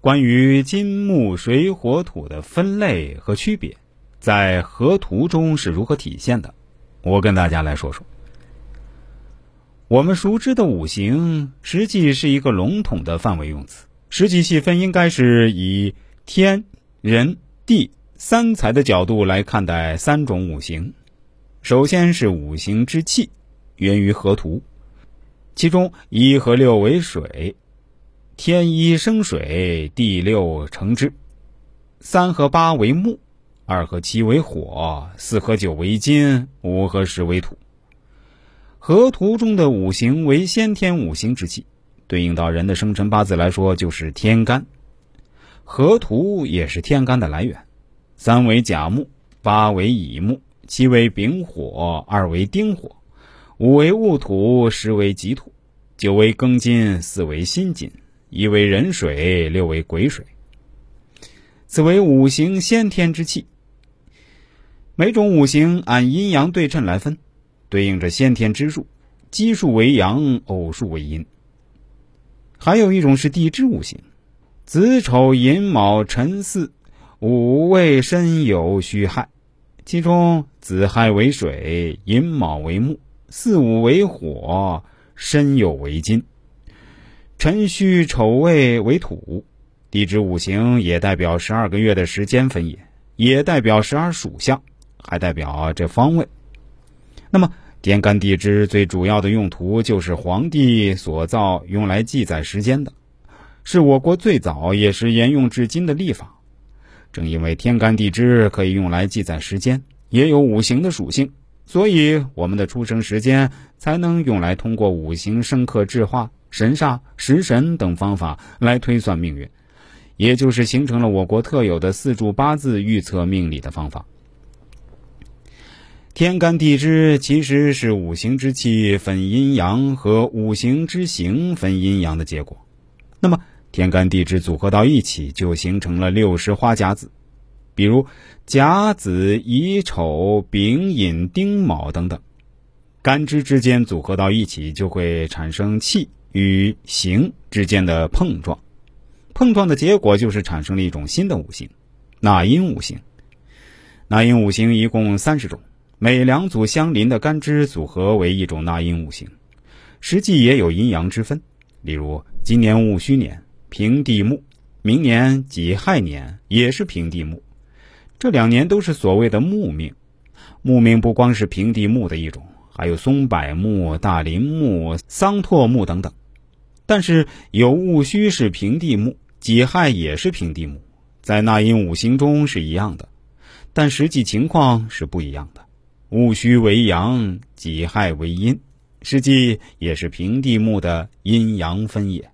关于金木水火土的分类和区别，在河图中是如何体现的？我跟大家来说说。我们熟知的五行，实际是一个笼统的范围用词，实际细分应该是以天、人、地三才的角度来看待三种五行。首先是五行之气，源于河图，其中一和六为水，天一生水，地六成之；三和八为木，二和七为火，四和九为金，五和十为土。河图中的五行为先天五行之气，对应到人的生辰八字来说，就是天干。河图也是天干的来源。三为甲木，八为乙木，七为丙火，二为丁火，五为戊土，十为己土，九为庚金，四为辛金，一为壬水，六为癸水。此为五行先天之气。每种五行按阴阳对称来分。对应着先天之数，奇数为阳，偶数为阴。还有一种是地支五行，子丑寅卯辰巳午未申酉戌亥，其中子亥为水，寅卯为木，巳午为火，申酉为金，辰戌丑未为土。地支五行也代表十二个月的时间分野，也代表十二属相，还代表这方位。那么，天干地支最主要的用途就是皇帝所造，用来记载时间的，是我国最早也是沿用至今的历法。正因为天干地支可以用来记载时间，也有五行的属性，所以我们的出生时间才能用来通过五行生克制化、神煞、食神等方法来推算命运，也就是形成了我国特有的四柱八字预测命理的方法。天干地支其实是五行之气分阴阳和五行之行分阴阳的结果。那么，天干地支组合到一起，就形成了六十花甲子，比如甲子、乙丑、丙寅、丁卯等等。干支之间组合到一起，就会产生气与形之间的碰撞，碰撞的结果就是产生了一种新的五行——纳音五行。纳音五行一共三十种。每两组相邻的干支组合为一种纳音五行，实际也有阴阳之分。例如，今年戊戌年平地木，明年己亥年也是平地木，这两年都是所谓的木命。木命不光是平地木的一种，还有松柏木、大林木、桑拓木等等。但是有戊戌是平地木，己亥也是平地木，在纳音五行中是一样的，但实际情况是不一样的。戊戌为阳，己亥为阴，实际也是平地木的阴阳分野。